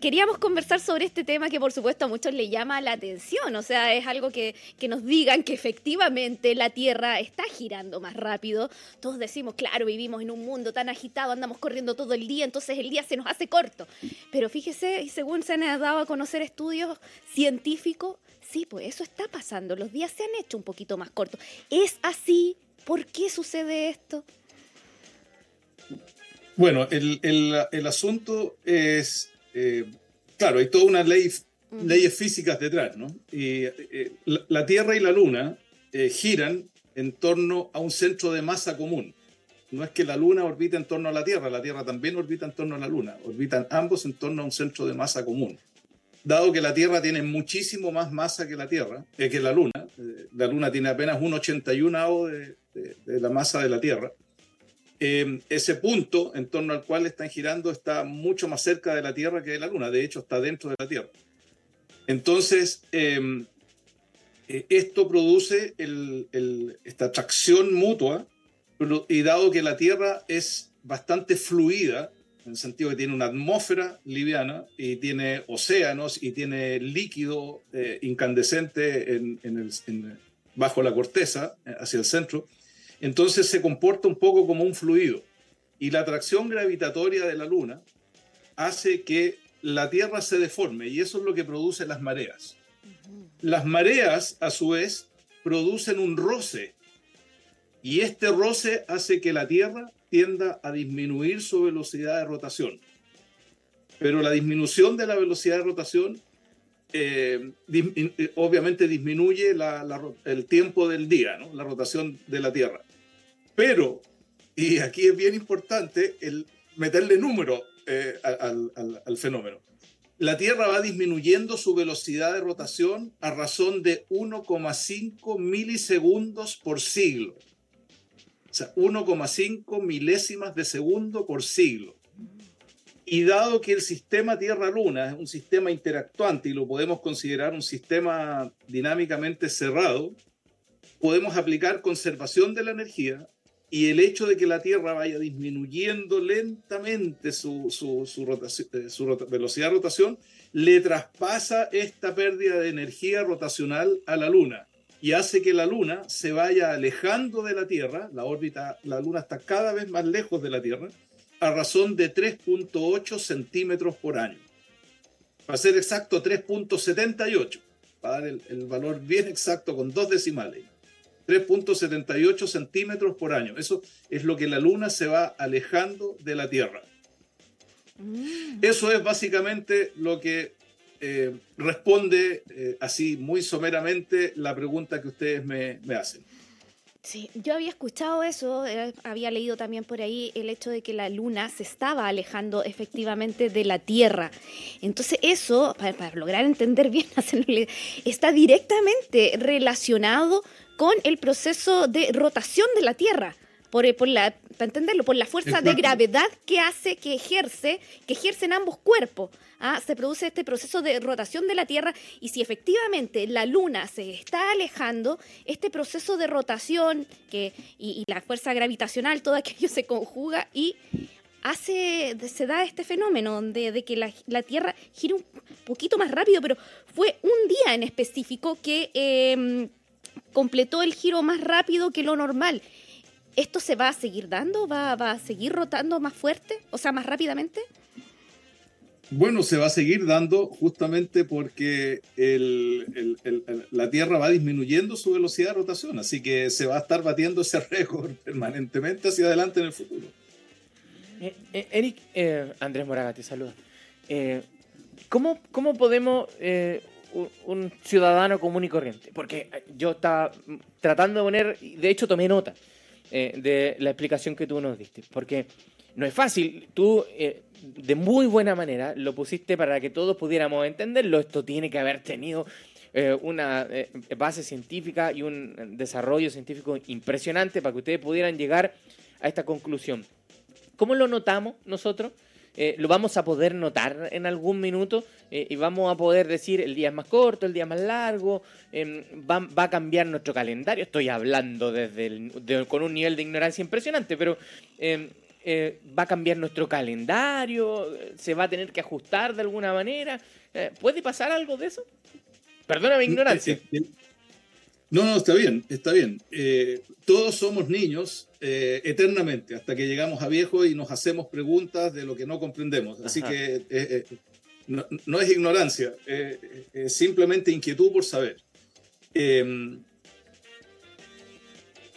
Queríamos conversar sobre este tema que por supuesto a muchos le llama la atención, o sea, es algo que, que, nos digan que efectivamente la Tierra está girando más rápido. Todos decimos, claro, vivimos en un mundo tan agitado, andamos corriendo todo el día, entonces el día se nos hace corto. Pero fíjese, y según se han dado a conocer estudios científicos, sí, pues eso está pasando, los días se han hecho un poquito más cortos. ¿Es así? ¿Por qué sucede esto? Bueno, el, el, el asunto es eh, claro, hay toda una ley, leyes físicas detrás, ¿no? Y, eh, la, Tierra y la Luna eh, giran en torno a un centro de masa común. No es que la Luna orbita en torno a la Tierra, la Tierra también orbita en torno a la Luna, orbitan ambos en torno a un centro de masa común. Dado que la Tierra tiene muchísimo más masa que la Tierra, que la Luna, la Luna tiene apenas un 81 de, de, de la masa de la Tierra, eh, ese punto en torno al cual están girando está mucho más cerca de la Tierra que de la Luna, de hecho está dentro de la Tierra. Entonces, em, eh, esto produce esta atracción mutua y dado que la Tierra es bastante fluida, en el sentido que tiene una atmósfera liviana y tiene océanos y tiene líquido eh, incandescente bajo la corteza, hacia el centro, entonces se comporta un poco como un fluido. Y la atracción gravitatoria de la Luna hace que la Tierra se deforme y eso es lo que produce las mareas. Las mareas, a su vez, producen un roce y este roce hace que la Tierra tienda a disminuir su velocidad de rotación. Pero la disminución de la velocidad de rotación eh, eh, obviamente disminuye el tiempo del día, la rotación de la Tierra. Pero, y aquí es bien importante el meterle número eh, al, fenómeno. La Tierra va disminuyendo su velocidad de rotación a razón de 1,5 milisegundos por siglo. O sea, 1,5 milésimas de segundo por siglo. Y dado que el sistema Tierra-Luna es un sistema interactuante y lo podemos considerar un sistema dinámicamente cerrado, podemos aplicar conservación de la energía y el hecho de que la Tierra vaya disminuyendo lentamente su, su, eh, velocidad de rotación, le traspasa esta pérdida de energía rotacional a la Luna y hace que la Luna se vaya alejando de la Tierra, la órbita, la Luna está cada vez más lejos de la Tierra, a razón de 3.8 centímetros por año. Para ser exacto, 3.78, para dar el valor bien exacto con dos decimales. 3.78 centímetros por año. Eso es lo que la Luna se va alejando de la Tierra. Mm. Eso es básicamente lo que eh, responde eh, así muy someramente la pregunta que ustedes me, me hacen. Sí, yo había escuchado eso, eh, había leído también por ahí el hecho de que la luna se estaba alejando efectivamente de la Tierra. Entonces eso, para, para lograr entender bien, está directamente relacionado con el proceso de rotación de la Tierra. Por, por la, para entenderlo, por la fuerza de gravedad que hace que ejerce, que ejercen ambos cuerpos. ¿ah? Se produce este proceso de rotación de la Tierra y si efectivamente la Luna se está alejando, este proceso de rotación que, y, la fuerza gravitacional, todo aquello se conjuga y hace, se da este fenómeno de, de que la, la, Tierra gira un poquito más rápido, pero fue un día en específico que... Eh, completó el giro más rápido que lo normal. ¿Esto se va a seguir dando? ¿Va, a seguir rotando más fuerte? O sea, más rápidamente? Bueno, se va a seguir dando justamente porque la Tierra va disminuyendo su velocidad de rotación, así que se va a estar batiendo ese récord permanentemente hacia adelante en el futuro. Eh, eh, Eric, eh, Andrés Moraga te saluda. ¿cómo, ¿Cómo podemos un, ciudadano común y corriente. Porque eh, yo estaba tratando de poner, de hecho tomé nota eh, de la explicación que tú nos diste. Porque no es fácil, tú eh, de muy buena manera lo pusiste para que todos pudiéramos entenderlo. Esto tiene que haber tenido una base científica y un desarrollo científico impresionante para que ustedes pudieran llegar a esta conclusión. ¿Cómo lo notamos nosotros? Eh, lo vamos a poder notar en algún minuto eh, y vamos a poder decir el día es más corto, el día es más largo, em, va, a cambiar nuestro calendario. Estoy hablando desde con un nivel de ignorancia impresionante, pero em, eh, va a cambiar nuestro calendario, se va a tener que ajustar de alguna manera. ¿Puede pasar algo de eso? Perdona mi ignorancia. No, no, está bien, está bien. todos somos niños eternamente, hasta que llegamos a viejos y nos hacemos preguntas de lo que no comprendemos. Así que no, es ignorancia, es simplemente inquietud por saber.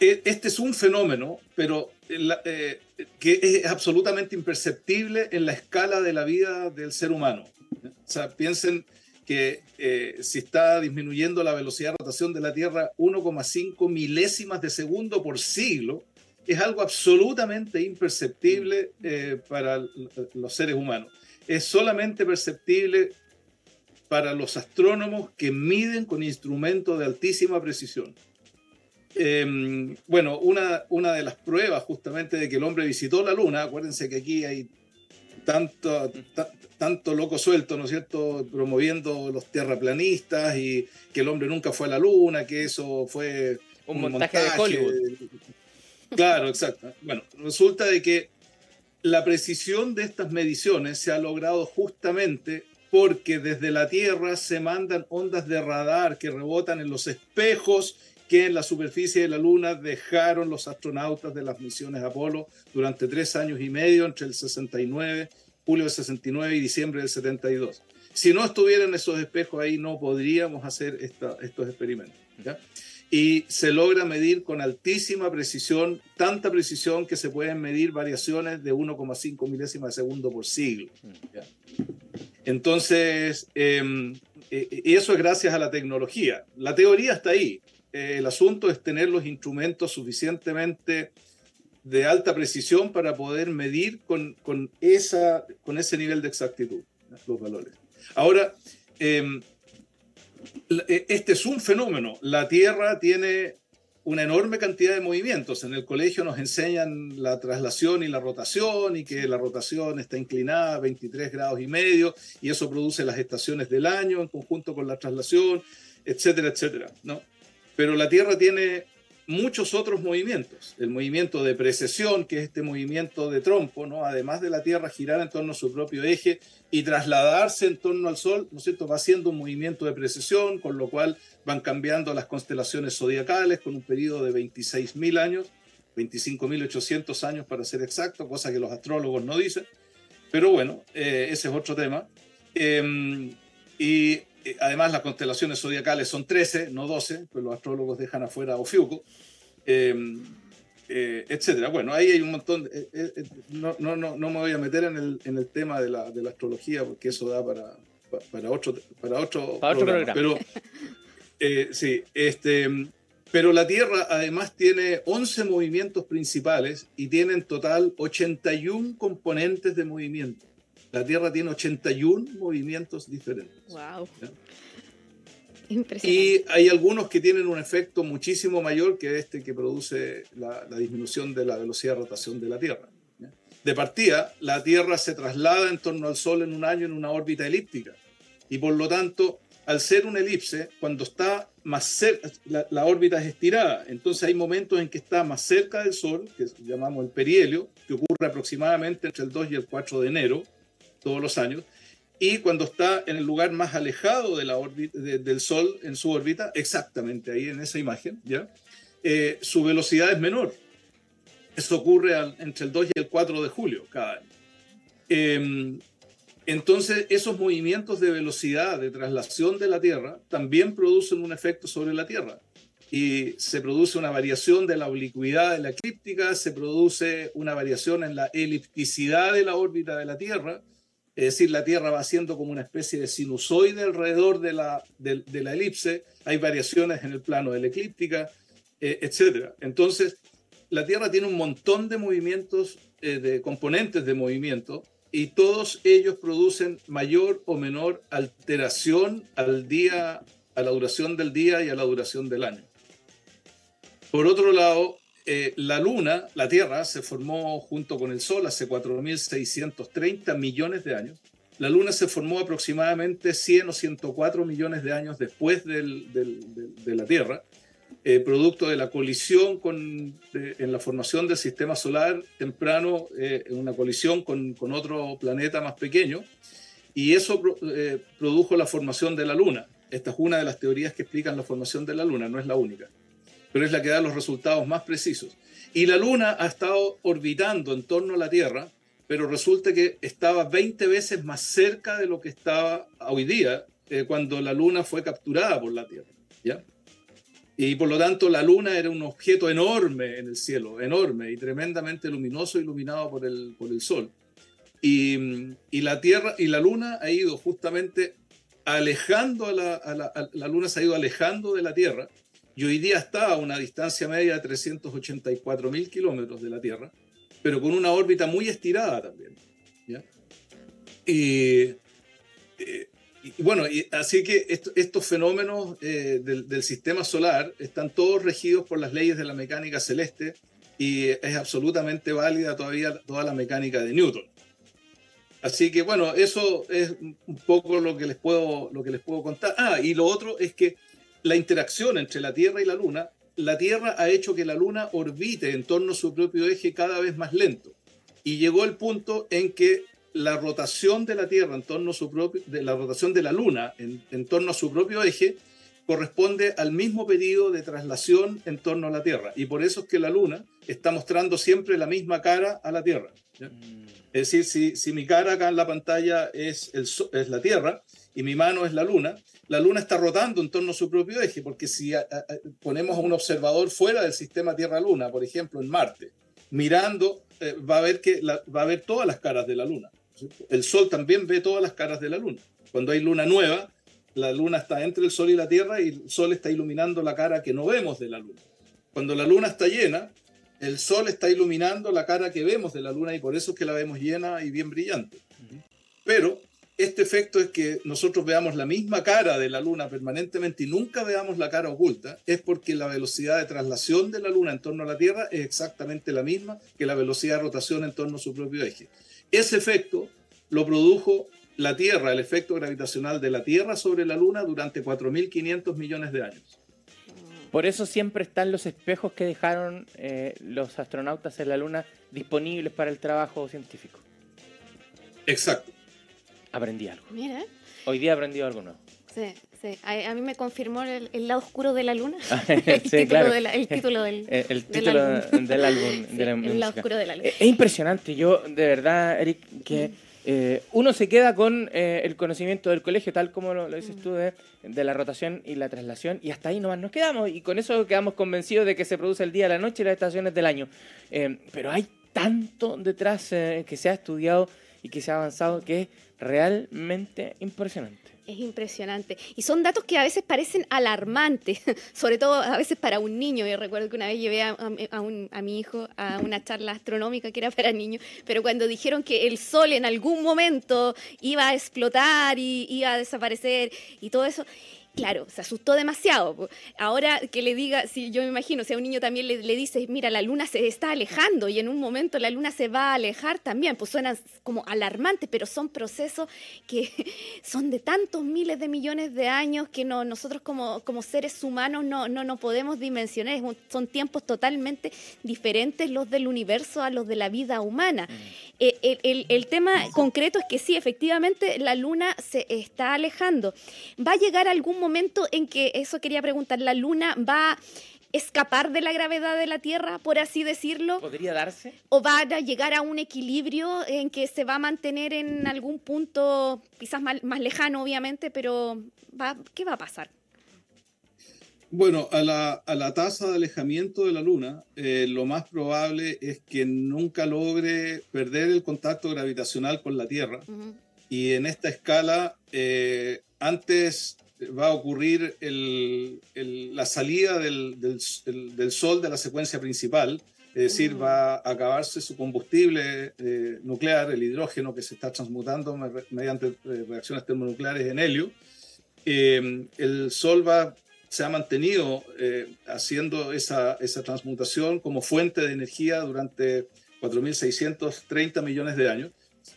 E, este es un fenómeno, pero eh, que es absolutamente imperceptible en la escala de la vida del ser humano. O sea, piensen que eh, si está disminuyendo la velocidad de rotación de la Tierra 1,5 milésimas de segundo por siglo, es algo absolutamente imperceptible eh, para los seres humanos. Es solamente perceptible para los astrónomos que miden con instrumentos de altísima precisión. Em, bueno, una, una de las pruebas justamente de que el hombre visitó la Luna, acuérdense que aquí hay tanto, tanto loco suelto, ¿no es cierto?, promoviendo los terraplanistas y que el hombre nunca fue a la Luna, que eso fue un, montaje, de Hollywood. Claro, exacto. Bueno, resulta de que la precisión de estas mediciones se ha logrado justamente porque desde la Tierra se mandan ondas de radar que rebotan en los espejos que en la superficie de la Luna dejaron los astronautas de las misiones Apolo durante tres años y medio, entre el 69, julio del 69 y diciembre del 72. Si no estuvieran esos espejos ahí, no podríamos hacer estos experimentos. Y se logra medir con altísima precisión, tanta precisión que se pueden medir variaciones de 1,5 milésimas de segundo por siglo. Entonces, em, y eso es gracias a la tecnología. La teoría está ahí, eh, el asunto es tener los instrumentos suficientemente de alta precisión para poder medir con, esa, con ese nivel de exactitud los valores. Ahora, em, e, este es un fenómeno. La Tierra tiene una enorme cantidad de movimientos. En el colegio nos enseñan la traslación y la rotación y que la rotación está inclinada a 23 grados y medio y eso produce las estaciones del año en conjunto con la traslación, etcétera, etcétera. ¿no? Pero la Tierra tiene muchos otros movimientos. El movimiento de precesión, que es este movimiento de trompo, ¿no? además de la Tierra girar en torno a su propio eje y trasladarse en torno al Sol, ¿no es cierto? va haciendo un movimiento de precesión, con lo cual van cambiando las constelaciones zodiacales con un periodo de 26.000 años, 25.800 años para ser exacto, cosa que los astrólogos no dicen. Pero bueno, eh, ese es otro tema. Em, y además las constelaciones zodiacales son 13, no 12, pues los astrólogos dejan afuera Ofiuco, eh, eh, etcétera. Bueno, ahí hay un montón, no, no, no, no, me voy a meter en el, en el tema de la, de la, astrología porque eso da para, para otro, para otro, programa. Pero, sí, este, pero la Tierra además tiene 11 movimientos principales y tiene en total 81 componentes de movimiento. La Tierra tiene 81 movimientos diferentes. ¡Wow! Impresionante. Y hay algunos que tienen un efecto muchísimo mayor que este que produce la, disminución de la velocidad de rotación de la Tierra. De partida, la Tierra se traslada en torno al Sol en un año en una órbita elíptica. Y por lo tanto, al ser una elipse, cuando está más cerca, la, la, órbita es estirada. Entonces hay momentos en que está más cerca del Sol, que llamamos el perihelio, que ocurre aproximadamente entre el 2 y el 4 de enero, todos los años, y cuando está en el lugar más alejado de la órbita, del Sol en su órbita, exactamente ahí en esa imagen, ¿ya? Eh, su velocidad es menor. Eso ocurre entre el 2 y el 4 de julio cada año. Em, entonces, esos movimientos de velocidad, de traslación de la Tierra, también producen un efecto sobre la Tierra. Y se produce una variación de la oblicuidad de la eclíptica, se produce una variación en la elipticidad de la órbita de la Tierra, es decir, la Tierra va haciendo como una especie de sinusoide alrededor de la, de, la elipse, hay variaciones en el plano de la eclíptica, eh, etc. Entonces, la Tierra tiene un montón de movimientos, eh, de componentes de movimiento, y todos ellos producen mayor o menor alteración al día, a la duración del día y a la duración del año. Por otro lado, eh, la Luna, la Tierra, se formó junto con el Sol hace 4.630 millones de años. La Luna se formó aproximadamente 100 o 104 millones de años después de la Tierra. eh, producto de la colisión con, en la formación del sistema solar temprano, eh, una colisión con, otro planeta más pequeño, y eso eh, produjo la formación de la Luna. Esta es una de las teorías que explican la formación de la Luna, no es la única, pero es la que da los resultados más precisos. Y la Luna ha estado orbitando en torno a la Tierra, pero resulta que estaba 20 veces más cerca de lo que estaba hoy día, cuando la Luna fue capturada por la Tierra. ¿ya? Y por lo tanto la luna era un objeto enorme en el cielo, enorme y tremendamente luminoso, iluminado por el, por el sol. Y, y la Tierra y la luna ha ido justamente alejando a la, la, la, luna, se ha ido alejando de la Tierra y hoy día está a una distancia media de 384 mil kilómetros de la Tierra, pero con una órbita muy estirada también. eh, y bueno, así que estos fenómenos eh, del, del, sistema solar están todos regidos por las leyes de la mecánica celeste y es absolutamente válida todavía toda la mecánica de Newton. Así que bueno, eso es un poco lo que les puedo, lo que les puedo contar. Ah, y lo otro es que la interacción entre la Tierra y la Luna, la Tierra ha hecho que la Luna orbite en torno a su propio eje cada vez más lento. Y llegó el punto en que la rotación de la Tierra en torno a su propio, de la rotación de la Luna en, en, torno a su propio eje corresponde al mismo periodo de traslación en torno a la Tierra. Y por eso es que la Luna está mostrando siempre la misma cara a la Tierra. ¿ya? Mm. Es decir, si, si, mi cara acá en la pantalla es, el, es la Tierra y mi mano es la Luna, la Luna está rotando en torno a su propio eje, porque si a, a, ponemos a un observador fuera del sistema Tierra-Luna, por ejemplo en Marte, mirando, eh, va, a ver que la, va a ver todas las caras de la Luna. El Sol también ve todas las caras de la Luna. Cuando hay luna nueva, la Luna está entre el Sol y la Tierra y el Sol está iluminando la cara que no vemos de la Luna. Cuando la Luna está llena, el Sol está iluminando la cara que vemos de la Luna y por eso es que la vemos llena y bien brillante. Pero este efecto es que nosotros veamos la misma cara de la Luna permanentemente y nunca veamos la cara oculta, es porque la velocidad de traslación de la Luna en torno a la Tierra es exactamente la misma que la velocidad de rotación en torno a su propio eje. Ese efecto lo produjo la Tierra, el efecto gravitacional de la Tierra sobre la Luna durante 4.500 millones de años. Por eso siempre están los espejos que dejaron eh, los astronautas en la Luna disponibles para el trabajo científico. Exacto. Aprendí algo. Mira. Hoy día aprendí algo nuevo. Sí, sí. A, a mí me confirmó el, el, lado oscuro de la luna. el, sí, título claro. de la, el título del, el, el título del álbum. Del álbum sí, de la el música. lado oscuro de la luna. Es impresionante. Yo, de verdad, Eric, que eh, uno se queda con eh, el conocimiento del colegio, tal como lo, lo dices tú, de, de, la rotación y la traslación, y hasta ahí nomás nos quedamos. Y con eso quedamos convencidos de que se produce el día, la noche y las estaciones del año. Eh, pero hay tanto detrás que se ha estudiado y que se ha avanzado que es realmente impresionante. Es impresionante. Y son datos que a veces parecen alarmantes, sobre todo a veces para un niño. Yo recuerdo que una vez llevé a, a, un, a, mi hijo a una charla astronómica que era para niños, pero cuando dijeron que el Sol en algún momento iba a explotar y iba a desaparecer y todo eso, claro, se asustó demasiado. Ahora que le diga, si yo me imagino, si a un niño también le, le dices, mira, la luna se está alejando y en un momento la luna se va a alejar también, pues suenan como alarmantes, pero son procesos que son de tantos miles de millones de años que no, nosotros como, como seres humanos no, no, no podemos dimensionar. Son tiempos totalmente diferentes los del universo a los de la vida humana. Mm. El, el, el tema concreto es que sí, efectivamente, la luna se está alejando. Va a llegar algún momento en que, eso quería preguntar, la luna va a escapar de la gravedad de la Tierra, por así decirlo. ¿Podría darse? ¿O va a llegar a un equilibrio en que se va a mantener en algún punto, quizás más, más lejano, obviamente, pero va, ¿qué va a pasar? Bueno, a la, a la, tasa de alejamiento de la Luna, eh, lo más probable es que nunca logre perder el contacto gravitacional con la Tierra. Uh -huh. Y en esta escala, eh, antes va a ocurrir el, el, la salida del, del, del, Sol de la secuencia principal, es decir, uh -huh. va a acabarse su combustible eh, nuclear, el hidrógeno que se está transmutando mediante eh, reacciones termonucleares en helio. Eh, el Sol va se ha mantenido eh, haciendo esa, esa, transmutación como fuente de energía durante 4.630 millones de años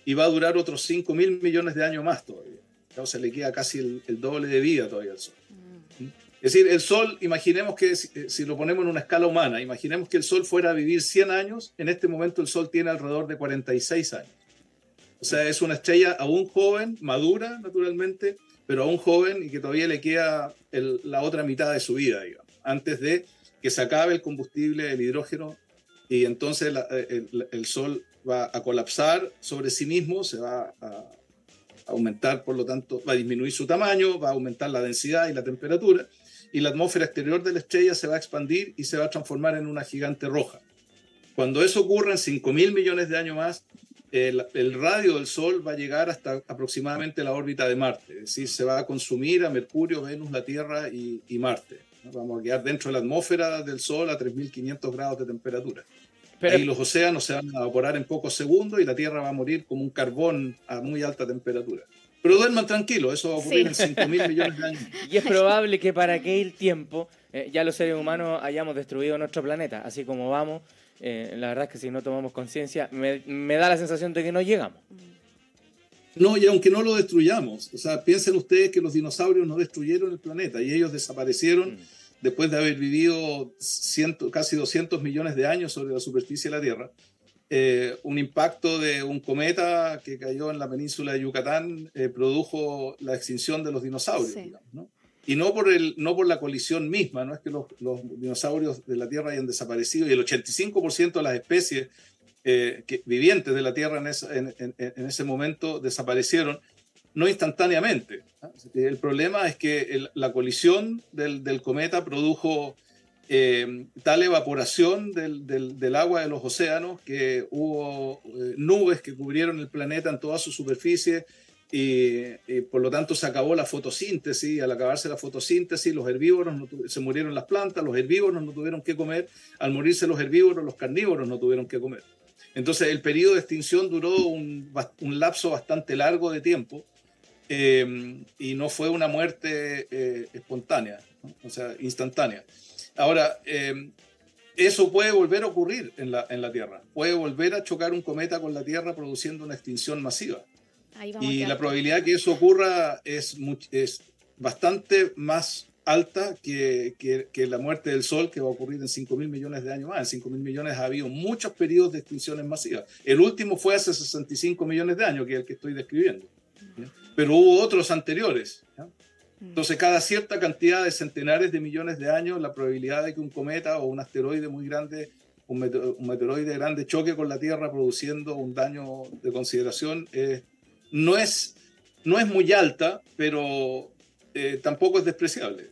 y va a durar otros 5.000 millones de años más todavía. O sea, le queda casi el, el, doble de vida todavía al Sol. Mm. Es decir, el Sol, imaginemos que si, lo ponemos en una escala humana, imaginemos que el Sol fuera a vivir 100 años, en este momento el Sol tiene alrededor de 46 años. O sea, es una estrella aún joven, madura naturalmente, pero aún joven y que todavía le queda la otra mitad de su vida, digamos, antes de que se acabe el combustible, el hidrógeno, y entonces el, Sol va a colapsar sobre sí mismo, se va a aumentar, por lo tanto, va a disminuir su tamaño, va a aumentar la densidad y la temperatura, y la atmósfera exterior de la estrella se va a expandir y se va a transformar en una gigante roja. Cuando eso ocurra en 5 mil millones de años más, el, radio del Sol va a llegar hasta aproximadamente la órbita de Marte, es decir, se va a consumir a Mercurio, Venus, la Tierra y, Marte. Vamos a quedar dentro de la atmósfera del Sol a 3.500 grados de temperatura. Pero, Ahí los océanos se van a evaporar en pocos segundos y la Tierra va a morir como un carbón a muy alta temperatura. Pero duerman tranquilos, eso va a ocurrir en 5 mil millones de años. Y es probable que para aquel tiempo eh, ya los seres humanos hayamos destruido nuestro planeta. Así como vamos, eh, la verdad es que si no tomamos conciencia, me, da la sensación de que no llegamos. No, y aunque no lo destruyamos, o sea, piensen ustedes que los dinosaurios no destruyeron el planeta y ellos desaparecieron mm. Después de haber vivido ciento, casi 200 millones de años sobre la superficie de la Tierra. Eh, un impacto de un cometa que cayó en la península de Yucatán eh, produjo la extinción de los dinosaurios, Y no por, el, no por la colisión misma, no es que los, dinosaurios de la Tierra hayan desaparecido y el 85% de las especies eh, que, vivientes de la Tierra en, en, ese momento desaparecieron, no instantáneamente. El problema es que la colisión del, cometa produjo eh, tal evaporación del, agua de los océanos que hubo eh, nubes que cubrieron el planeta en toda su superficie y, por lo tanto se acabó la fotosíntesis. Al acabarse la fotosíntesis, los herbívoros se murieron las plantas, los herbívoros no tuvieron que comer. Al morirse los herbívoros, los carnívoros no tuvieron que comer. Entonces el periodo de extinción duró un lapso bastante largo de tiempo. Eh, y no fue una muerte espontánea, o sea, instantánea. Ahora, eh, eso puede volver a ocurrir en la, en la Tierra. Puede volver a chocar un cometa con la Tierra produciendo una extinción masiva. y la probabilidad que eso ocurra es, es bastante más alta que, que, la muerte del Sol, que va a ocurrir en 5 mil millones de años más. En 5 mil millones ha habido muchos periodos de extinciones masivas. El último fue hace 65 millones de años, que es el que estoy describiendo. Pero hubo otros anteriores. Entonces, cada cierta cantidad de centenares de millones de años, la probabilidad de que un cometa o un asteroide muy grande, un, meteoroide grande choque con la Tierra produciendo un daño de consideración no, es, no es muy alta, pero eh, tampoco es despreciable.